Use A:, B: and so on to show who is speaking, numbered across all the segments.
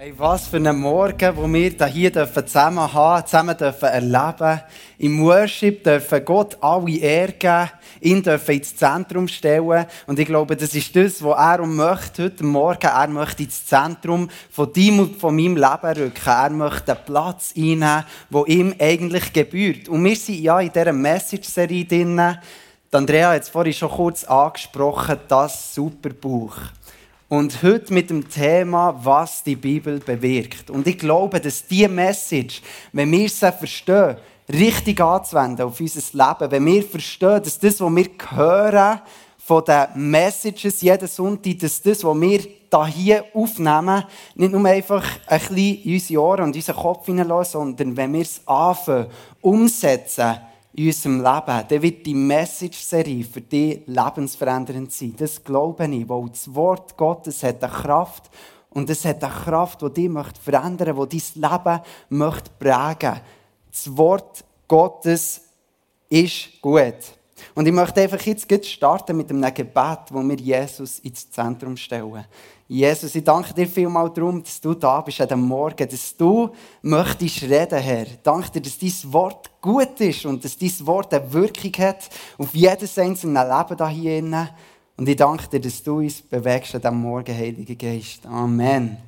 A: Hey, was für einen Morgen, wo wir hier zusammen haben, zusammen dürfen erleben. Im Worship dürfen Gott alle Ehre geben, ihn dürfen ins Zentrum stellen. Und ich glaube, das ist das, was er möchte heute Morgen. Er möchte ins Zentrum von deinem und von meinem Leben rücken. Er möchte einen Platz einnehmen, wo ihm eigentlich gebührt. Und wir sind ja in dieser Message-Serie drin. Andrea hat es vorhin schon kurz angesprochen, das Superbuch. Und heute mit dem Thema, was die Bibel bewirkt. Und ich glaube, dass diese Message, wenn wir sie verstehen, richtig anzuwenden auf unser Leben, wenn wir verstehen, dass das, was wir hören, von den Messages jeden Sonntag, dass das, was wir hier aufnehmen, nicht nur einfach ein bisschen in unsere Ohren und unseren Kopf hineinlassen, sondern wenn wir es anfangen, umsetzen, in unserem Leben, dann wird die Message-Serie für dich lebensverändernd sein. Das glaube ich, weil das Wort Gottes hat eine Kraft und es hat eine Kraft, die dich verändern möchte, die dein Leben möchte prägen Das Wort Gottes ist gut. Und ich möchte einfach jetzt starten mit einem Gebet, wo wir Jesus ins Zentrum stellen. Jesus, ich danke dir vielmals darum, dass du da bist an diesem Morgen, dass du möchtest reden, Herr. Danke dir, dass dein Wort gut ist und dass dein Wort eine Wirkung hat auf jedes einzelne Leben hier drin. Und ich danke dir, dass du uns bewegst an diesem Morgen, Heiliger Geist. Amen.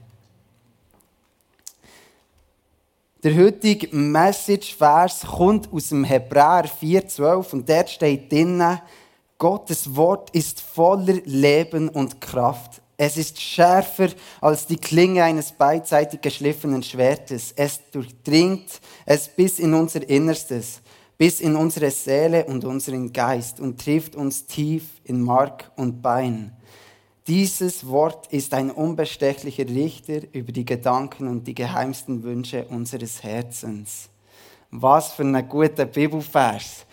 A: Der heutige Message-Vers kommt aus dem Hebräer 4,12 und dort steht drinnen, Gottes Wort ist voller Leben und Kraft. Es ist schärfer als die Klinge eines beidseitig geschliffenen Schwertes. Es durchdringt es bis in unser Innerstes, bis in unsere Seele und unseren Geist und trifft uns tief in Mark und Bein. Dieses Wort ist ein unbestechlicher Richter über die Gedanken und die geheimsten Wünsche unseres Herzens. Was für ein guter Bibelvers.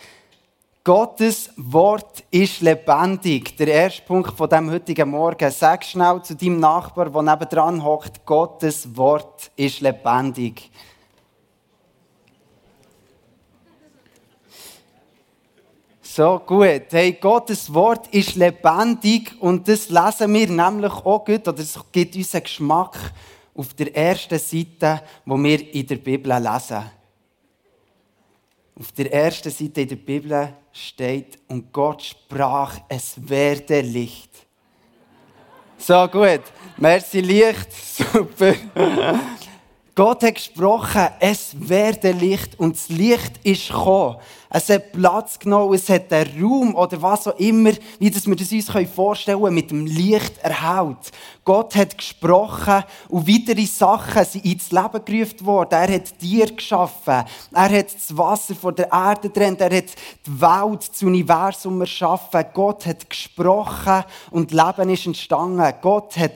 A: Gottes Wort ist lebendig. Der erste Punkt von dem heutigen Morgen. Sag schnell zu deinem Nachbar, der nebendran hockt, Gottes Wort ist lebendig. So gut. Hey, Gottes Wort ist lebendig und das lesen wir nämlich auch gut, oder es gibt unseren Geschmack auf der ersten Seite, wo wir in der Bibel lesen. Auf der ersten Seite in der Bibel steht, und Gott sprach, es werde Licht. So gut. Merci Licht. Super. Gott hat gesprochen, es werde Licht und das Licht ist gekommen. Es hat Platz genommen, es hat den Raum oder was auch immer, wie das wir das uns vorstellen können, mit dem Licht erhält. Gott hat gesprochen und weitere Sachen sind ins Leben gerufen worden. Er hat Tiere geschaffen. Er hat das Wasser von der Erde getrennt. Er hat die Welt, das Universum erschaffen. Gott hat gesprochen und Leben ist entstanden. Gott hat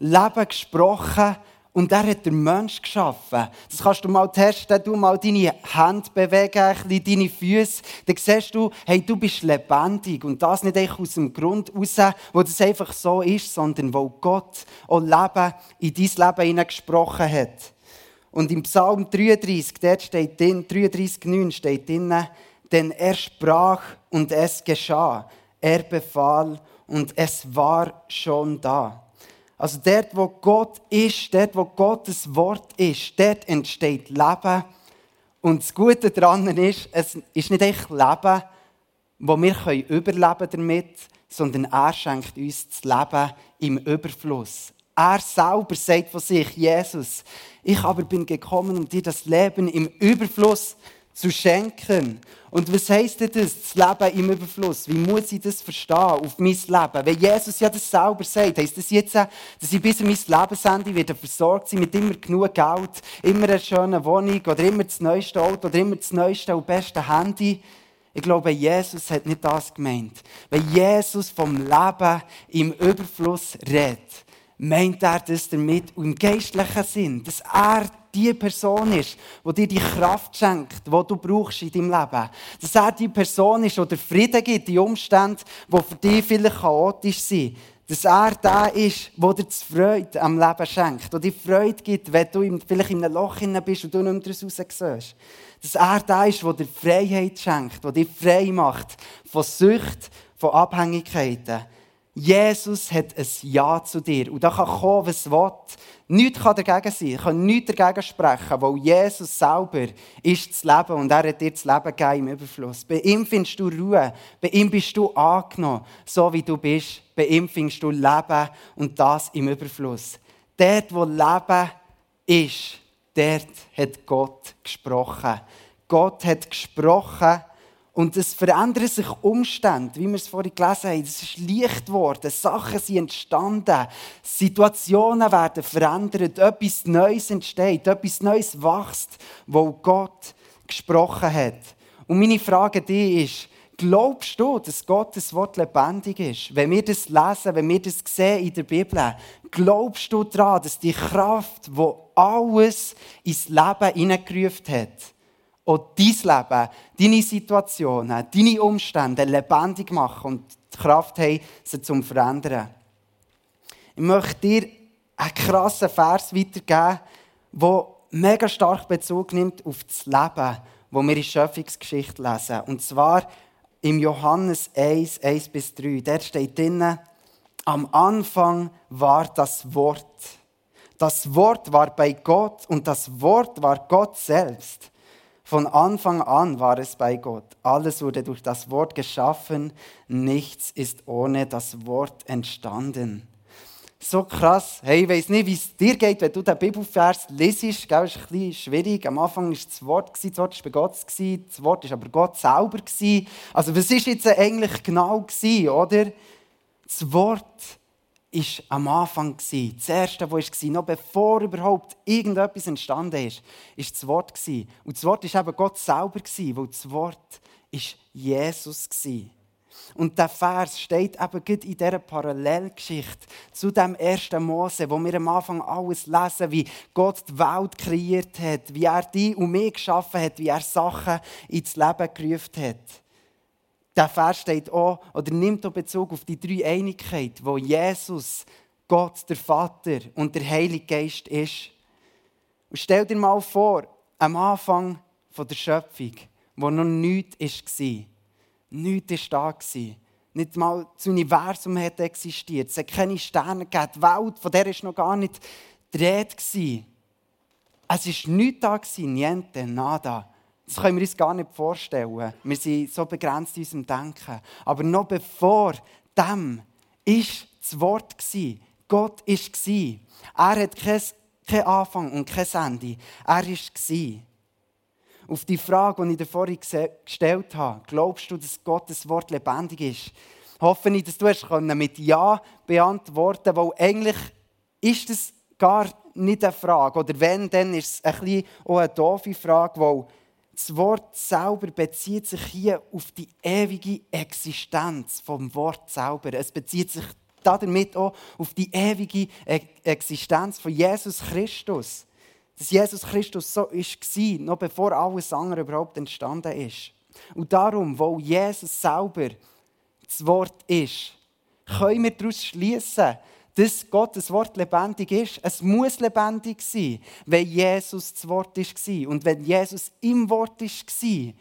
A: Leben gesprochen und er hat den Mensch geschaffen. Das kannst du mal testen. Du mal deine Hände bewegen, deine Füße. Dann siehst du, hey, du bist lebendig. Und das nicht einfach aus dem Grund raus, wo das einfach so ist, sondern wo Gott auch Leben in dein Leben hineingesprochen hat. Und im Psalm 33, dort steht drin, 33, 9 steht drin, denn er sprach und es geschah. Er befahl und es war schon da. Also dort, wo Gott ist, dort, wo Gottes Wort ist, dort entsteht Leben. Und das Gute daran ist, es ist nicht echt Leben, wo wir können überleben damit, sondern er schenkt uns das Leben im Überfluss. Er selber sagt von sich, Jesus, ich aber bin gekommen, um dir das Leben im Überfluss zu schenken. Und was heisst denn das, das Leben im Überfluss? Wie muss ich das verstehen auf mein Leben? Wenn Jesus ja das selber sagt, heisst das jetzt, dass ich bis an mein Lebensende wieder versorgt sein mit immer genug Geld, immer einer schönen Wohnung oder immer das neueste Auto oder immer das neueste und beste Handy? Ich glaube, Jesus hat nicht das gemeint. Wenn Jesus vom Leben im Überfluss redet, meint er das damit im geistlichen Sinn, dass er die Person ist, die dir die Kraft schenkt, die du brauchst in deinem Leben. Dass er die Person ist, die dir Frieden gibt, die Umstände, die für dich vielleicht chaotisch sind. Dass er der ist, der dir die Freude am Leben schenkt, der dir Freude gibt, wenn du vielleicht in einem Loch bist und du nicht mehr raus siehst. Dass er der ist, der dir Freiheit schenkt, der dich frei macht von Sucht, von Abhängigkeiten. Jesus hat ein Ja zu dir. Und da kann kommen, was will. Nichts kann dagegen sein, kann nichts dagegen sprechen, weil Jesus selber ist das Leben und er hat dir das Leben gegeben im Überfluss. Bei ihm findest du Ruhe, bei ihm bist du angenommen, so wie du bist. Bei ihm findest du Leben und das im Überfluss. Dort, wo Leben ist, dort hat Gott gesprochen. Gott hat gesprochen und es verändern sich Umstände, wie wir es vorhin gelesen haben. Es ist leicht geworden, Sachen sind entstanden, Situationen werden verändert, etwas Neues entsteht, etwas Neues wächst, wo Gott gesprochen hat. Und meine Frage an dich ist, glaubst du, dass Gottes Wort lebendig ist? Wenn wir das lesen, wenn wir das sehen in der Bibel, glaubst du daran, dass die Kraft, die alles ins Leben hineingerufen hat, auch dein Leben, deine Situationen, deine Umstände lebendig machen und die Kraft haben, sie zu verändern. Ich möchte dir einen krassen Vers weitergeben, der mega stark Bezug nimmt auf das Leben, wo wir in Schöpfungsgeschichte lesen. Und zwar im Johannes 1, 1 bis 3. Der steht drinnen, am Anfang war das Wort. Das Wort war bei Gott und das Wort war Gott selbst. Von Anfang an war es bei Gott. Alles wurde durch das Wort geschaffen. Nichts ist ohne das Wort entstanden. So krass. Hey, ich weiß nicht, wie es dir geht, wenn du den Bibelvers lesest. Gell, ist ein bisschen schwierig. Am Anfang war das Wort, das Wort war bei Gott, das Wort war aber Gott selber. Also, was war jetzt eigentlich genau, oder? Das Wort war am Anfang. Das Erste, was war, noch bevor überhaupt irgendetwas entstanden ist, war das Wort. Und das Wort war eben Gott selber, weil das Wort war Jesus. Und der Vers steht eben in dieser Parallelgeschichte zu dem ersten Mose, wo wir am Anfang alles lesen, wie Gott die Welt kreiert hat, wie er die und mich geschaffen hat, wie er Sachen ins Leben gerufen hat der Vers steht auch, oder nimmt auch Bezug auf die drei Einigkeit, wo Jesus, Gott, der Vater und der Heilige Geist ist. Und stell dir mal vor, am Anfang der Schöpfung, wo noch nichts war. Nichts war da. Nicht mal das Universum hat existiert. Es hat keine Sterne gegeben. Die Welt, von der war noch gar nicht dreht. Es war nichts da, niente, nada. Das können wir uns gar nicht vorstellen. Wir sind so begrenzt in unserem Denken. Aber noch bevor dem ist das Wort Gott ist Er hat keinen Anfang und kein Ende. Er war. Auf die Frage, die ich dir vorhin gestellt habe, glaubst du, dass Gottes Wort lebendig ist? Hoffe ich, dass du es mit Ja beantworten weil eigentlich ist es gar nicht eine Frage. Oder wenn, dann ist es ein bisschen auch eine doofe Frage, weil das Wort selber bezieht sich hier auf die ewige Existenz vom Wort selber. Es bezieht sich damit auch auf die ewige e- Existenz von Jesus Christus. Dass Jesus Christus so war, noch bevor alles andere überhaupt entstanden ist. Und darum, weil Jesus selber das Wort ist, können wir daraus schließen, dass Gottes Wort lebendig ist. Es muss lebendig sein, wenn Jesus das Wort war. Und wenn Jesus im Wort war,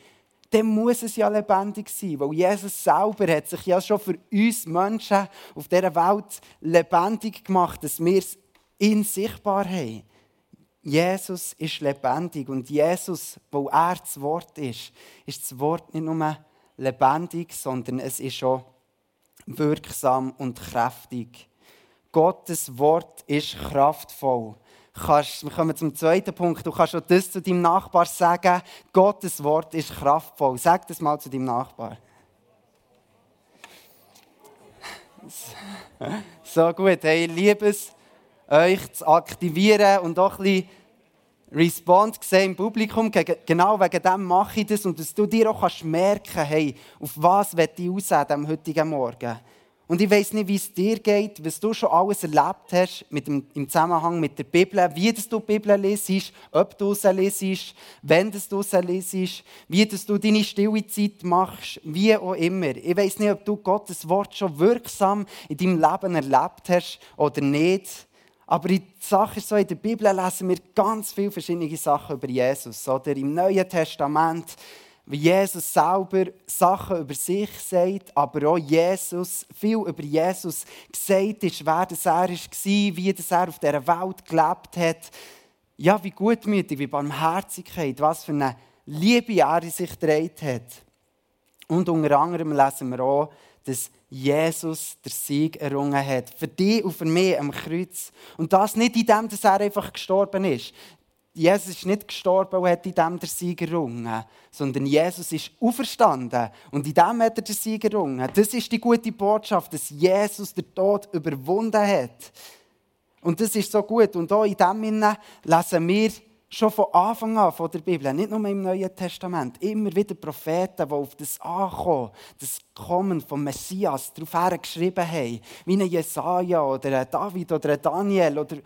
A: dann muss es ja lebendig sein, weil Jesus selber hat sich ja schon für uns Menschen auf dieser Welt lebendig gemacht, dass wir es in sichtbar haben. Jesus ist lebendig und Jesus, wo er das Wort ist, ist das Wort nicht nur lebendig, sondern es ist schon wirksam und kräftig. Gottes Wort ist kraftvoll. wir kommen zum zweiten Punkt. Du kannst auch das zu deinem Nachbar sagen. Gottes Wort ist kraftvoll. Sag das mal zu deinem Nachbar. So gut. Hey, ich liebe es, euch zu aktivieren und auch ein bisschen Response gesehen im Publikum. Genau wegen dem mache ich das und dass du dir auch merken kannst, hey, auf was ich aus am heutigen Morgen. Und ich weiß nicht, wie es dir geht, was du schon alles erlebt hast mit dem, im Zusammenhang mit der Bibel, wie du die Bibel lesest, ob du sie lesest, wenn du sie lesest, wie du deine stille Zeit machst, wie auch immer. Ich weiß nicht, ob du Gottes Wort schon wirksam in deinem Leben erlebt hast oder nicht. Aber die Sache ist so, in der Bibel lesen wir ganz viele verschiedene Sachen über Jesus. Oder im Neuen Testament wie Jesus selber Sachen über sich sagt, aber auch Jesus, viel über Jesus gesagt ist, wer das er war, wie das er auf dieser Welt gelebt hat. Ja, wie gutmütig, wie Barmherzigkeit, was für eine Liebe er in sich gedreht hat. Und unter anderem lesen wir auch, dass Jesus der Sieg errungen hat. Für dich und für mich am Kreuz. Und das nicht in dem, dass er einfach gestorben ist. Jesus ist nicht gestorben und hat in dem der Sieg errungen, sondern Jesus ist auferstanden und in dem hat er den Sieg errungen. Das ist die gute Botschaft, dass Jesus den Tod überwunden hat. Und das ist so gut. Und auch in dem lesen wir schon von Anfang an von der Bibel, nicht nur im Neuen Testament, immer wieder Propheten, die auf das Ankommen, das Kommen vom Messias darauf geschrieben haben, wie ein Jesaja oder ein David oder ein Daniel oder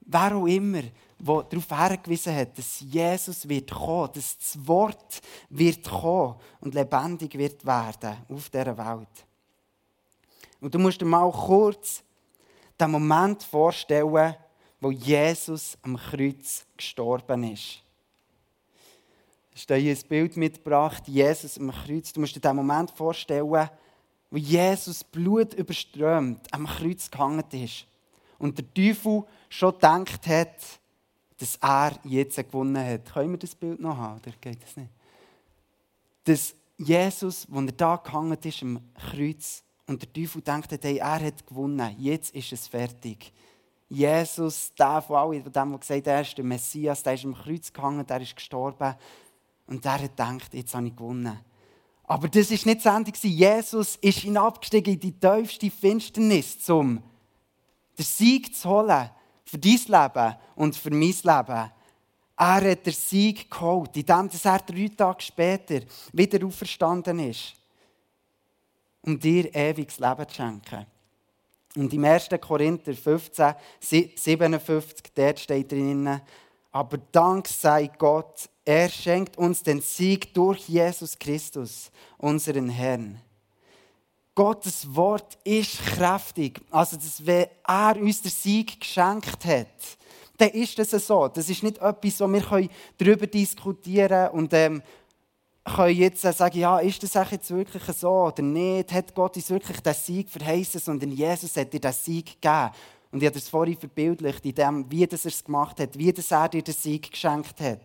A: wer auch immer, der darauf hingewiesen hat, dass Jesus wird kommen, dass das Wort wird kommen und lebendig wird werden auf dieser Welt. Und du musst dir mal kurz den Moment vorstellen, wo Jesus am Kreuz gestorben ist. Ich habe hier ein Bild mitgebracht, Jesus am Kreuz. Du musst dir den Moment vorstellen, wo Jesus Blut überströmt am Kreuz gehangen ist. Und der Teufel schon gedacht hat, dass er jetzt gewonnen hat. Können wir das Bild noch haben, oder geht das nicht? Dass Jesus, als er da gehangen ist am Kreuz, und der Teufel denkt, hey, er hat gewonnen, jetzt ist es fertig. Jesus, der von allen, dem, der gesagt hat, er ist der Messias, der ist am Kreuz gehangen, der ist gestorben. Und der hat gedacht, jetzt habe ich gewonnen. Aber das war nicht das Ende. Jesus ist hinabgestiegen in die tiefste Finsternis, um den Sieg zu holen für dein Leben und für mein Leben. Er hat den Sieg geholt, indem er drei Tage später wieder auferstanden ist, um dir ewiges Leben zu schenken. Und im 1. Korinther 15, 57, dort steht drin, aber Dank sei Gott, er schenkt uns den Sieg durch Jesus Christus, unseren Herrn. Gottes Wort ist kräftig. Also, dass, wenn er uns den Sieg geschenkt hat, dann ist das so. Das ist nicht etwas, wo wir darüber diskutieren können und ähm, können jetzt sagen, ja, ist das jetzt wirklich so oder nicht? Hat Gott uns wirklich den Sieg verheißen, sondern Jesus hat dir den Sieg gegeben. Und ich habe das vorhin verbildlicht, in dem, wie das er es gemacht hat, wie das er dir den Sieg geschenkt hat.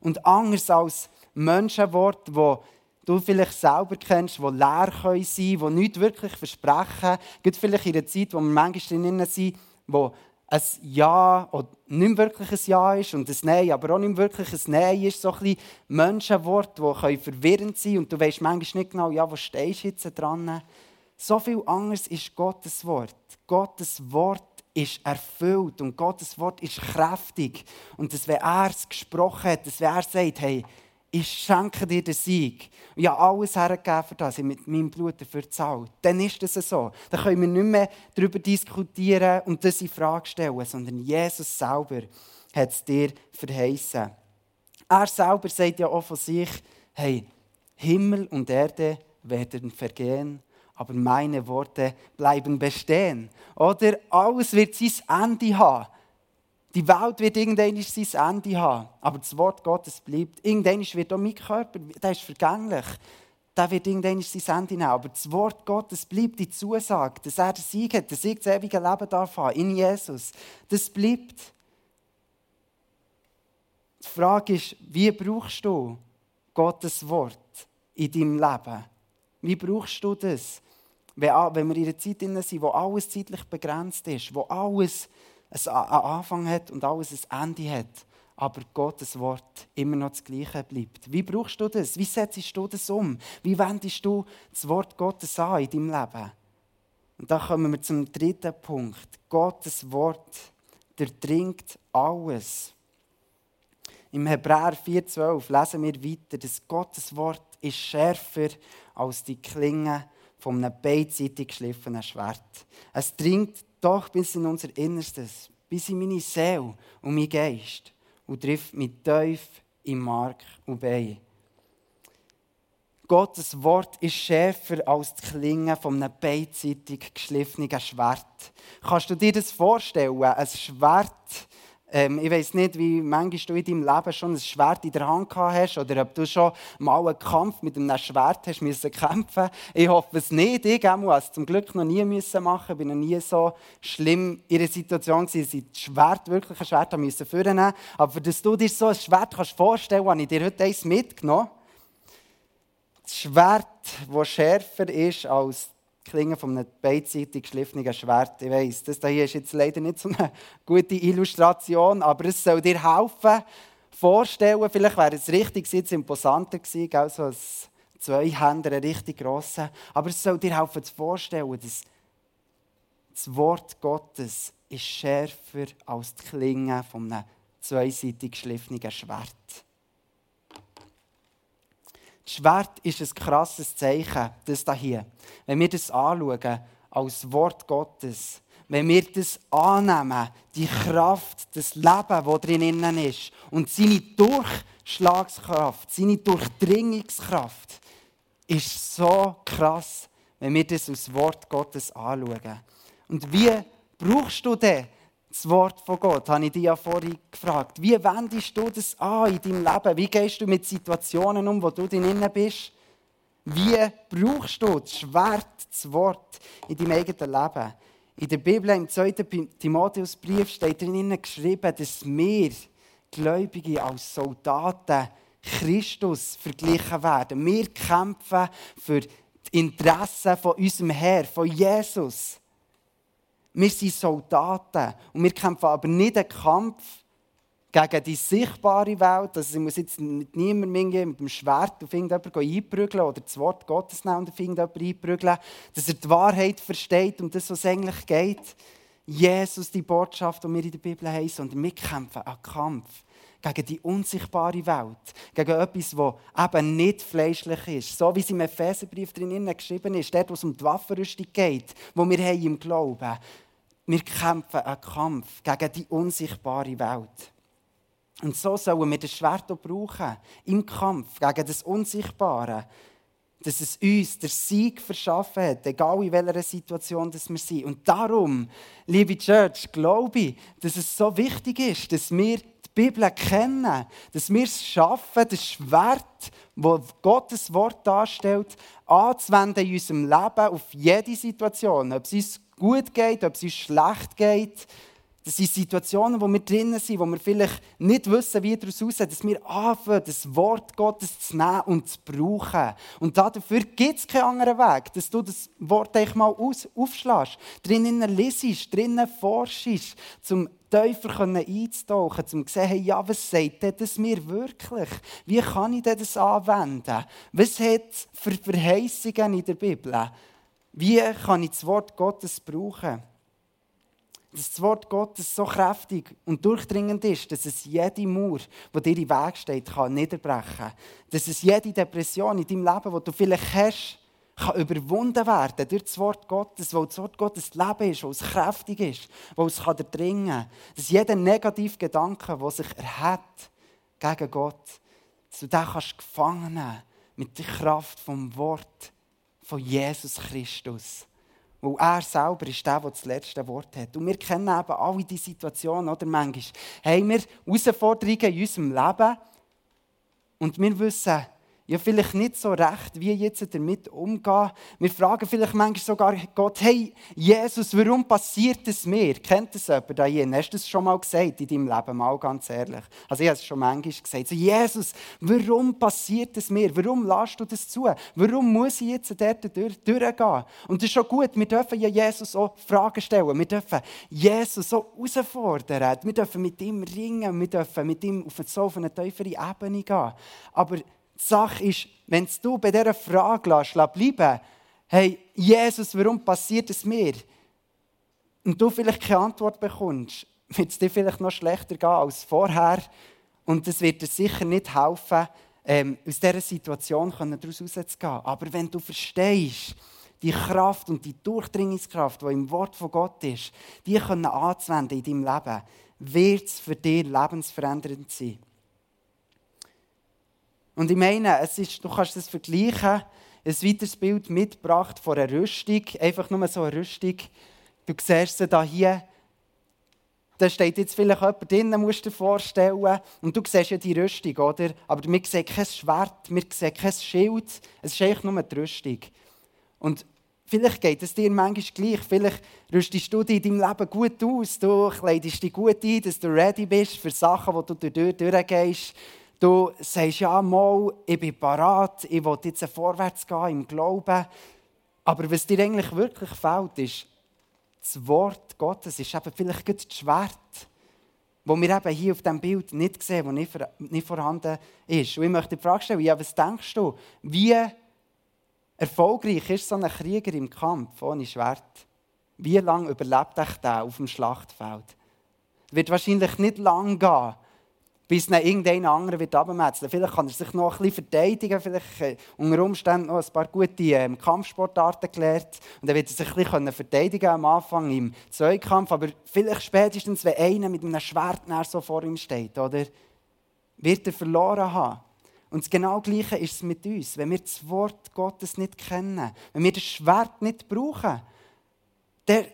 A: Und anders als Menschenworte, die du vielleicht selber kennst, die leer können sein können, die nichts wirklich versprechen, gibt vielleicht in einer Zeit, wo wir manchmal drin sind, wo ein Ja oder nicht wirklich ein Ja ist und ein Nein, aber auch nicht wirklich ein Nein ist, so ein bisschen Menschenworte, die verwirrend sein können und du weißt manchmal nicht genau, ja, wo stehst du jetzt dran. So viel anderes ist Gottes Wort. Gottes Wort ist erfüllt und Gottes Wort ist kräftig. Und dass, wenn er es gesprochen hat, dass wenn er sagt, hey, ich schenke dir den Sieg. Ich habe alles hergegeben für das, ich mit meinem Blut dafür zahlt. Dann ist es so. Dann können wir nicht mehr darüber diskutieren und das in Frage stellen, sondern Jesus selber hat es dir verheißen. Er selber sagt ja auch von sich, hey, Himmel und Erde werden vergehen, aber meine Worte bleiben bestehen. Oder alles wird sein Ende haben. Die Welt wird irgendwann sein Ende haben, aber das Wort Gottes bleibt. Irgendwann wird auch mein Körper, der ist vergänglich, der wird irgendwann sein Ende nehmen. Aber das Wort Gottes bleibt, die Zusage, dass er den Sieg hat, der Sieg das ewige Leben darf haben, in Jesus. Das bleibt. Die Frage ist, wie brauchst du Gottes Wort in deinem Leben? Wie brauchst du das? Wenn wir in einer Zeit sind, wo alles zeitlich begrenzt ist, wo alles einen Anfang hat und alles ein Ende hat, aber Gottes Wort immer noch das Gleiche bleibt. Wie brauchst du das? Wie setzt du das um? Wie wendest du das Wort Gottes an in deinem Leben? Und da kommen wir zum dritten Punkt. Gottes Wort durchdringt alles. Im Hebräer 4,12 lesen wir weiter, dass Gottes Wort ist schärfer als die Klinge von einem beidseitig geschliffenen Schwert. Es dringt doch bis in unser Innerstes, bis in meine Seele und mein Geist und trifft mich tief im Mark und Bein. Gottes Wort ist schärfer als die Klinge von einem beidseitig geschliffenen Schwert. Kannst du dir das vorstellen? Ein Schwert Ähm, ich weiß nicht, wie manchmal du in deinem Leben schon ein Schwert in der Hand gehabt hast oder ob du schon mal einen Kampf mit einem Schwert hast müssen kämpfen. Ich hoffe es nicht. Ich habe es zum Glück noch nie müssen machen. Ich bin noch nie so schlimm in einer Situation dass ich das Schwert, wirklich ein Schwert müssen führen. Aber dass du dir so ein Schwert kannst vorstellen, habe ich dir heute eins mitgenommen. Das Schwert, das schärfer ist als Klinge von einem beidseitig geschliffenen Schwert. Ich weiss, das hier ist jetzt leider nicht so eine gute Illustration, aber es soll dir helfen, vorstellen, vielleicht wäre es richtig jetzt imposanter gewesen, gell, so ein Zweihänder, ein richtig grosser, aber es soll dir helfen zu vorstellen, dass das Wort Gottes ist schärfer als die Klinge von einem zweiseitig geschliffenen Schwert. Das Schwert ist ein krasses Zeichen, das hier. Wenn wir das anschauen, als Wort Gottes, wenn wir das annehmen, die Kraft, das Leben, das drinnen ist, und seine Durchschlagskraft, seine Durchdringungskraft, ist so krass, wenn wir das als Wort Gottes anschauen. Und wie brauchst du denn das Wort von Gott, habe ich dich ja vorhin gefragt. Wie wendest du das an in deinem Leben? Wie gehst du mit Situationen um, wo du drin bist? Wie brauchst du das Schwert, das Wort in deinem eigenen Leben? In der Bibel, im 2. Timotheusbrief, steht drinnen geschrieben, dass wir Gläubige als Soldaten Christus verglichen werden. Wir kämpfen für die Interessen von unserem Herr, von Jesus. Wir sind Soldaten und wir kämpfen aber nicht einen Kampf gegen die sichtbare Welt. Also ich muss jetzt mit niemandem mit dem Schwert auf irgendjemanden einprügeln oder das Wort Gottes nehmen auf irgendjemanden einprügeln, dass er die Wahrheit versteht und das, was es eigentlich geht. Jesus, die Botschaft, die wir in der Bibel haben, sondern wir kämpfen einen Kampf gegen die unsichtbare Welt, gegen etwas, das eben nicht fleischlich ist. So wie es im Epheserbrief drin geschrieben ist, dort, wo es um die Waffenrüstung geht, wo wir haben im Glauben. Wir kämpfen einen Kampf gegen die unsichtbare Welt. Und so sollen wir das Schwert auch brauchen, im Kampf gegen das Unsichtbare, dass es uns der Sieg verschaffen hat, egal in welcher Situation wir sind. Und darum, liebe Church, glaube ich, dass es so wichtig ist, dass wir die Bibel kennen, dass wir es schaffen, das Schwert, das Gottes Wort darstellt, anzuwenden in unserem Leben auf jede Situation, ob es uns gut geht, ob es uns schlecht geht. Das sind Situationen, wo wir drinnen sind, wo wir vielleicht nicht wissen, wie daraus aussieht, dass wir anfangen, das Wort Gottes zu nehmen und zu brauchen. Und dafür gibt es keinen anderen Weg, dass du das Wort eigentlich mal aus, aufschlägst, drinnen liest, drinnen forschst, zum tiefer einzutauchen, um zu sehen, hey, ja, was sagt das mir wirklich? Wie kann ich das anwenden? Was hat es für Verheißungen in der Bibel? Wie kann ich das Wort Gottes brauchen? Dass das Wort Gottes so kräftig und durchdringend ist, dass es jede Mauer, die dir im Weg steht, kann niederbrechen. Dass es jede Depression in deinem Leben, die du vielleicht hast, kann überwunden werden durch das Wort Gottes, weil das Wort Gottes Leben ist, weil es kräftig ist, weil es kann dringen kann. Dass jeder negative Gedanke, der sich erhebt gegen Gott, dass du den kannst gefangen mit der Kraft vom Wort von Jesus Christus. Weil er selber ist der, der das letzte Wort hat. Und wir kennen eben alle diese Situationen, oder? Manchmal haben wir Herausforderungen in unserem Leben und wir wissen, ja vielleicht nicht so recht, wie jetzt damit umgehen. Wir fragen vielleicht manchmal sogar Gott, hey, Jesus, warum passiert es mir? Kennt das jemand da hier? Hast du das schon mal gesagt in deinem Leben, mal ganz ehrlich? Also ich habe es schon manchmal gesagt. So, Jesus, warum passiert es mir? Warum lässt du das zu? Warum muss ich jetzt dort durch, durchgehen? Und das ist schon gut, wir dürfen ja Jesus auch Fragen stellen. Wir dürfen Jesus so herausfordern. Wir dürfen mit ihm ringen. Wir dürfen mit ihm auf so auf eine tiefere Ebene gehen. Aber Sache ist, wenn du bei dieser Frage lässt, bleiben hey, Jesus, warum passiert es mir? Und du vielleicht keine Antwort bekommst, wird es dir vielleicht noch schlechter gehen als vorher. Und es wird dir sicher nicht helfen, ähm, aus dieser Situation daraus rauszugehen. Aber wenn du verstehst, die Kraft und die Durchdringungskraft, die im Wort von Gott ist, die können anzuwenden in deinem Leben, wird es für dich lebensverändernd sein. Und ich meine, es ist, du kannst das vergleichen, ein weiteres Bild mitgebracht von einer Rüstung, einfach nur so eine Rüstung. Du siehst sie da hier da steht jetzt vielleicht jemand drinnen, musst du dir vorstellen. Und du siehst ja die Rüstung, oder? Aber wir sehen kein Schwert, wir sehen kein Schild. Es ist eigentlich nur die Rüstung. Und vielleicht geht es dir manchmal gleich. Vielleicht rüstest du dich in deinem Leben gut aus. Du kleidest dich gut ein, dass du ready bist für Sachen, die du durch, durchgehst. Du sagst, ja, mal, ich bin parat, ich will jetzt vorwärts gehen im Glauben. Aber was dir eigentlich wirklich fehlt, ist, das Wort Gottes ist eben vielleicht das Schwert, das wir eben hier auf diesem Bild nicht sehen, das nicht, vorhanden ist. Und ich möchte die Frage stellen, ja, was denkst du, wie erfolgreich ist so ein Krieger im Kampf ohne Schwert? Wie lange überlebt er der auf dem Schlachtfeld? Es wird wahrscheinlich nicht lang gehen, bis dann irgendein anderer wird abmetzeln. Vielleicht kann er sich noch ein bisschen verteidigen, vielleicht äh, unter Umständen noch ein paar gute ähm, Kampfsportarten gelernt und dann wird er sich ein bisschen verteidigen am Anfang im Zweikampf, aber vielleicht spätestens, wenn einer mit einem Schwert so vor ihm steht, oder, wird er verloren haben. Und das genau Gleiche ist es mit uns. Wenn wir das Wort Gottes nicht kennen, wenn wir das Schwert nicht brauchen, der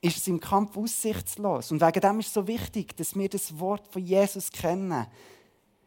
A: ist es im Kampf aussichtslos. Und wegen dem ist es so wichtig, dass wir das Wort von Jesus kennen.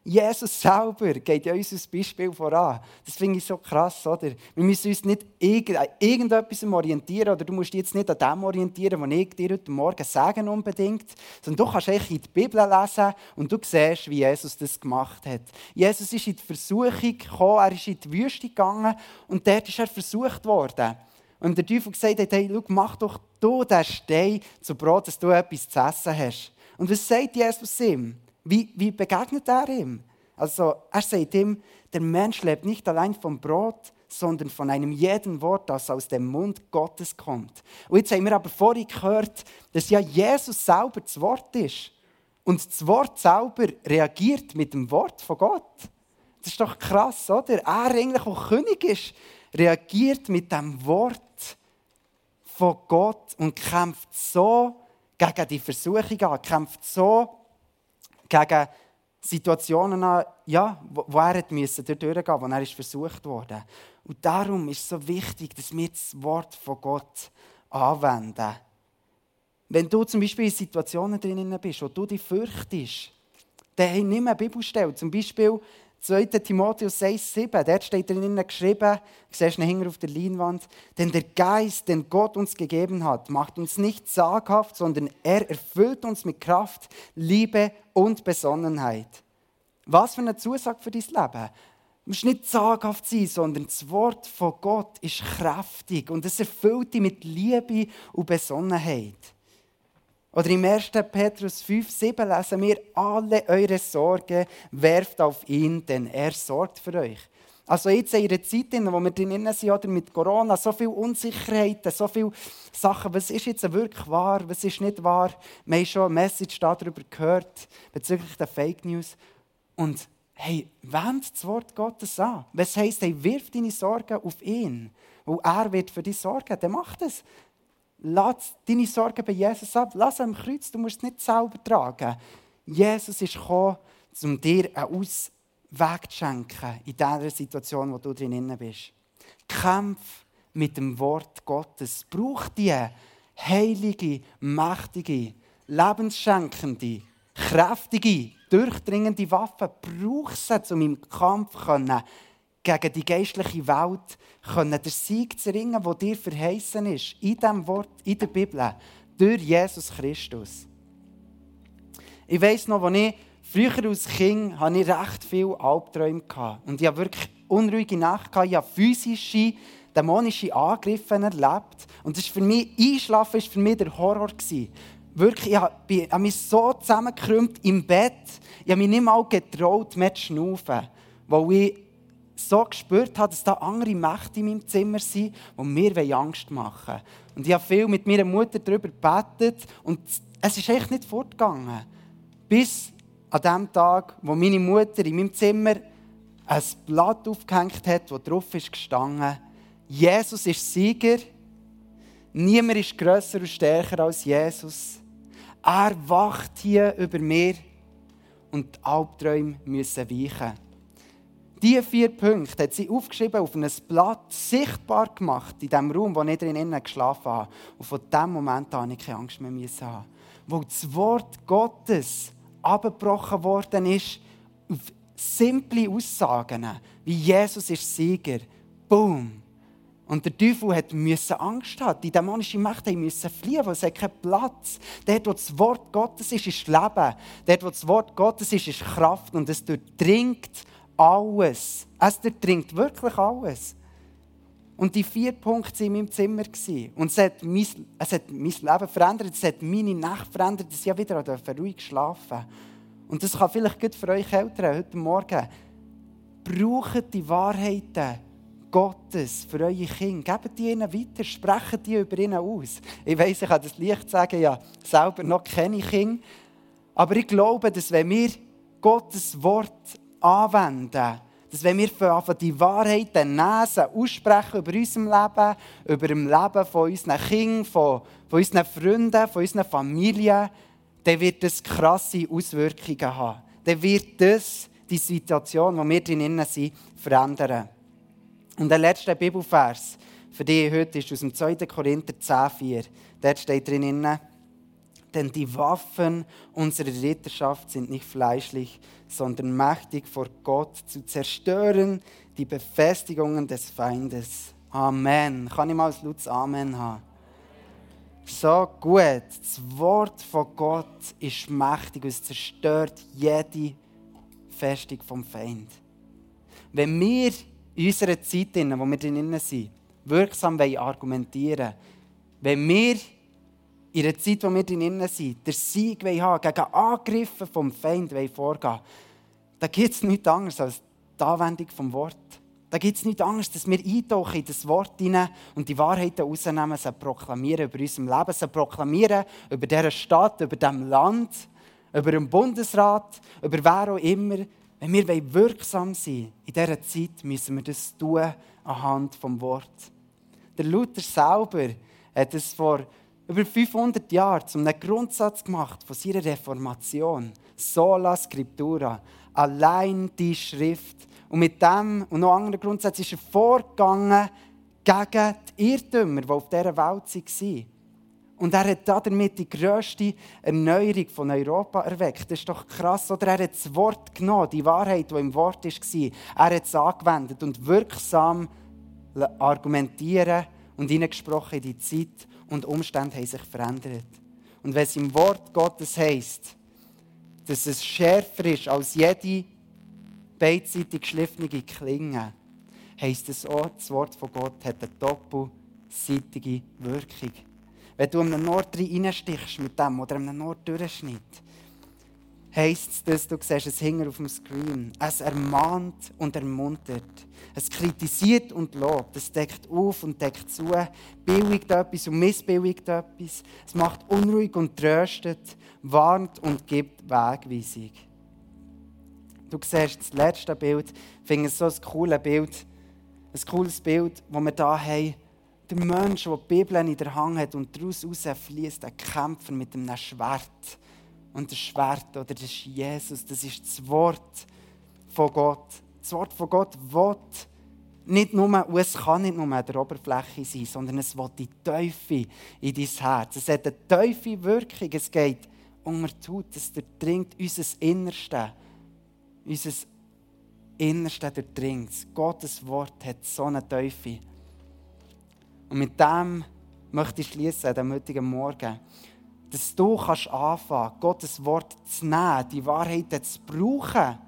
A: Jesus selber geht ja uns als Beispiel voran. Das finde ich so krass, oder? Wir müssen uns nicht an irgendetwas orientieren, oder du musst dich jetzt nicht an dem orientieren, was ich dir heute Morgen sage unbedingt, sondern du kannst eigentlich in die Bibel lesen und du siehst, wie Jesus das gemacht hat. Jesus ist in die Versuchung gekommen, er ist in die Wüste gegangen und dort ist er versucht worden. Und der Teufel gesagt hat, hey, schau, mach doch du den Stein zu Brot, dass du etwas zu essen hast. Und was sagt Jesus ihm? Wie, wie begegnet er ihm? Also, er sagt ihm, der Mensch lebt nicht allein vom Brot, sondern von einem jeden Wort, das aus dem Mund Gottes kommt. Und jetzt haben wir aber vorhin gehört, dass ja Jesus selber das Wort ist. Und das Wort selber reagiert mit dem Wort von Gott. Das ist doch krass, oder? Er eigentlich, der König ist, reagiert mit dem Wort von Gott und kämpft so gegen die Versuchung an, kämpft so gegen Situationen an, ja, wo, wo er musste durchgehen wo er ist versucht wurde. Und darum ist es so wichtig, dass wir das Wort von Gott anwenden. Wenn du zum Beispiel in Situationen drin bist, wo du dich fürchtest, dann nimm eine Bibelstelle. Zum Beispiel 2. Timotheus 6,7, dort steht drinnen geschrieben, siehst du hinten auf der Leinwand, denn der Geist, den Gott uns gegeben hat, macht uns nicht zaghaft, sondern er erfüllt uns mit Kraft, Liebe und Besonnenheit. Was für eine Zusage für dein Leben. Du musst nicht zaghaft sein, sondern das Wort von Gott ist kräftig und es erfüllt dich mit Liebe und Besonnenheit. Oder im 1. Petrus 5, 7 lesen wir, alle eure Sorge werft auf ihn, denn er sorgt für euch. Also jetzt in einer Zeit, in der wir drin sind, oder mit Corona, so viele Unsicherheiten, so viele Sachen, was ist jetzt wirklich wahr, was ist nicht wahr. Wir haben schon eine Message darüber gehört, bezüglich der Fake News. Und hey, wend das Wort Gottes an. Was heisst, hey, wirf deine Sorgen auf ihn. Weil er wird für dich sorgen, der macht es. Lass deine Sorgen bei Jesus ab. Lass am Kreuz, du musst es nicht selber tragen. Jesus ist gekommen, um dir einen Ausweg zu schenken in dieser Situation, wo du drin bist. Kämpf mit dem Wort Gottes. Brauch die heilige, mächtige, lebensschenkende, kräftige, durchdringende Waffe. Brauch sie, um im Kampf können gegen die geistliche Welt können den Sieg zu ringen, der dir verheißen ist, in diesem Wort, in der Bibel, durch Jesus Christus. Ich weiss noch, als ich früher als Kind hatte ich recht viele Albträume. Und ich hatte wirklich unruhige Nacht. Ich habe physische, dämonische Angriffe erlebt. Und das ist für mich, Einschlafen war für mich der Horror. Wirklich, ich habe mich so zusammengekrümmt im Bett. Ich habe mich nicht mal getraut, mehr zu schnaufen. Weil ich so gespürt habe, dass da andere Mächte in meinem Zimmer sind, die mir Angst machen wollen. Und ich habe viel mit meiner Mutter darüber gebetet und es ist echt nicht fortgegangen. Bis an dem Tag, wo meine Mutter in meinem Zimmer ein Blatt aufgehängt hat, wo drauf ist gestanden, Jesus ist Sieger, niemand ist grösser und stärker als Jesus. Er wacht hier über mir und die Albträume müssen weichen. Diese vier Punkte hat sie aufgeschrieben auf ein Blatt, sichtbar gemacht in dem Raum, wo ich drinnen geschlafen habe. Und von diesem Moment an hatte ich keine Angst mehr haben. wo das Wort Gottes abgebrochen worden ist auf simple Aussagen, wie Jesus ist Sieger. Boom. Und der Teufel musste Angst haben. Die dämonische Macht musste fliehen, weil es hat keinen Platz. Dort, wo das Wort Gottes ist, ist Leben. Dort, wo das Wort Gottes ist, ist Kraft. Und es durchdringt alles. Es durchdringt wirklich alles. Und die vier Punkte waren in meinem Zimmer. Und es hat, mein, es hat mein Leben verändert, es hat meine Nacht verändert, dass ich wieder ruhig schlafen Und das kann vielleicht gut für euch Eltern heute Morgen. Braucht die Wahrheiten Gottes für eure Kinder. Gebt die ihnen weiter, sprecht die über ihnen aus. Ich weiß, ich kann das leicht sagen, ja, selber noch keine Kinder. Aber ich glaube, dass wenn wir Gottes Wort anwenden, dass wenn wir von die Wahrheiten lesen, aussprechen über unser Leben, über das Leben von unseren Kindern, von, von unseren Freunden, von unseren Familien, dann wird das krasse Auswirkungen haben. Dann wird das die Situation, in der wir drinnen sind, verändern. Und der letzte Bibelvers für dich heute ist aus dem 2. Korinther 10,4. Dort steht drin, denn die Waffen unserer Ritterschaft sind nicht fleischlich, sondern mächtig vor Gott zu zerstören, die Befestigungen des Feindes. Amen. Kann ich mal ein lautes Amen haben? So gut. Das Wort von Gott ist mächtig und es zerstört jede Festung vom Feind. Wenn wir in unserer Zeit, in der wir drin sind, wirksam argumentieren wollen, wenn wir in der Zeit, in der wir drin sind, der Sieg haben gegen Angriffe vom Feind vorgehen dann gibt es nichts anderes als die Anwendung des Wort. Da gibt es nichts anderes, dass wir eintauchen in das Wort hinein und die Wahrheiten rausnehmen, sie proklamieren über unserem Leben, sie proklamieren über dieser Stadt, über diesem Land, über den Bundesrat, über wer auch immer. Wenn wir wirksam sein in dieser Zeit, müssen wir das tun anhand des Wort. Der Luther selber hat es vor über 500 Jahren zum Grundsatz gemacht von seiner Reformation. Sola Scriptura allein die Schrift. Und mit dem und noch anderen Grundsätzen ist er vorgegangen gegen die Irrtümer, die auf dieser Welt waren. Und er hat damit die grösste Erneuerung von Europa erweckt. Das ist doch krass. Oder er hat das Wort genommen, die Wahrheit, die im Wort war. Er hat es angewendet und wirksam argumentieren und hineingesprochen in die Zeit. Und Umstände haben sich verändert. Und wenn es im Wort Gottes heisst, dass es schärfer ist als jede beidseitig geschliffene Klinge, heisst es auch, das Wort von Gott hat eine doppelseitige Wirkung. Wenn du einem Nord reinstichst mit dem oder einem Nord durchschnitt, heisst es, du siehst, es hängt auf dem Screen. Es ermahnt und ermuntert. Es kritisiert und lobt. Es deckt auf und deckt zu. Billigt etwas und missbilligt etwas. Es macht unruhig und tröstet. Warnt und gibt Wegweisung. Du siehst das letzte Bild. Ich finde es so ein cooles Bild. Ein cooles Bild, das wir hier haben. Der Mensch, der die Bibel in der Hand hat und daraus fließt ein Kämpfer mit einem Schwert und das Schwert, oder das ist Jesus, das ist das Wort von Gott. Das Wort von Gott will nicht nur, und es kann nicht nur an der Oberfläche sein, sondern es will die Teufel in dein Herz. Es hat eine tiefe Wirkung. Es geht unter die Haut, es durchdringt unser Innerste. Unser Innerste durchdringt Gottes Wort hat so eine Teufel. Und mit dem möchte ich schließen, diesem heutigen Morgen dass du kannst anfangen, Gottes Wort zu nehmen, die Wahrheiten zu brauchen,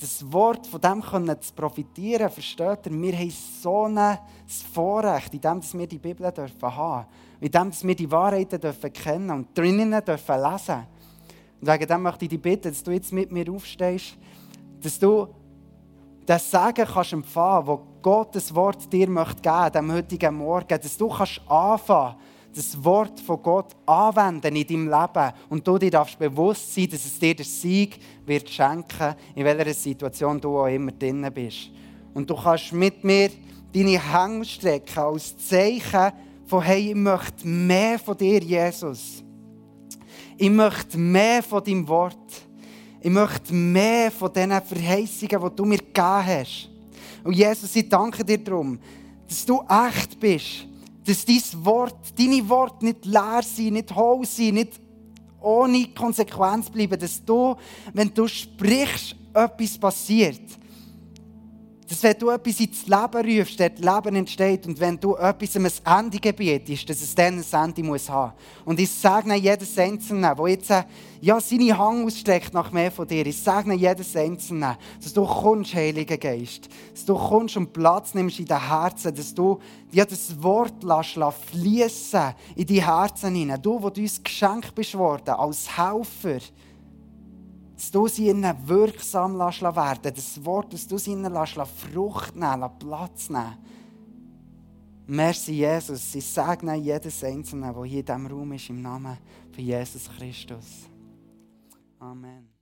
A: das Wort von dem können zu profitieren, versteht ihr? Wir haben so ein Vorrecht, in dem dass wir die Bibel dürfen haben, in dem dass wir die Wahrheiten dürfen kennen und drinnen dürfen lesen. Und wegen dem möchte ich dich bitten, dass du jetzt mit mir aufstehst, dass du das Sagen kannst empfangen, wo Gottes Wort dir möchte geben, dem heutigen Morgen, dass du kannst anfangen das Wort von Gott anwenden in deinem Leben und du dir darfst bewusst sein, dass es dir den Sieg wird schenken, in welcher Situation du auch immer drin bist. Und du kannst mit mir deine Hände strecken als Zeichen von hey, ich möchte mehr von dir, Jesus. Ich möchte mehr von deinem Wort. Ich möchte mehr von diesen Verheißungen, die du mir gegeben hast. Und Jesus, ich danke dir darum, dass du echt bist dass dein Wort, deine Worte nicht leer sind, nicht hohl sind, nicht ohne Konsequenz bleiben, dass du, wenn du sprichst, etwas passiert. Dass wenn du etwas ins Leben rufst, dort Leben entsteht. Und wenn du etwas ein Ende gebietest, dass es dann ein Ende muss haben. Und ich segne jedes Einzelne, der jetzt äh, ja, seine Hang ausstreckt nach mehr von dir. Ich segne jedes Einzelne, dass du kommst, Heiliger Geist. Dass du kommst und Platz nimmst in dein Herzen. Dass du ja, das Wort lässt, fließen in die Herzen hinein. Du, wo du uns geschenkt bist worden, als Helfer dass du sie ihnen wirksam werden Das Wort, dass du sie ihnen Frucht nehmen, Platz nehmen. Merci, Jesus. Ich segne jedes Einzelne, der hier in diesem Raum ist, im Namen von Jesus Christus. Amen.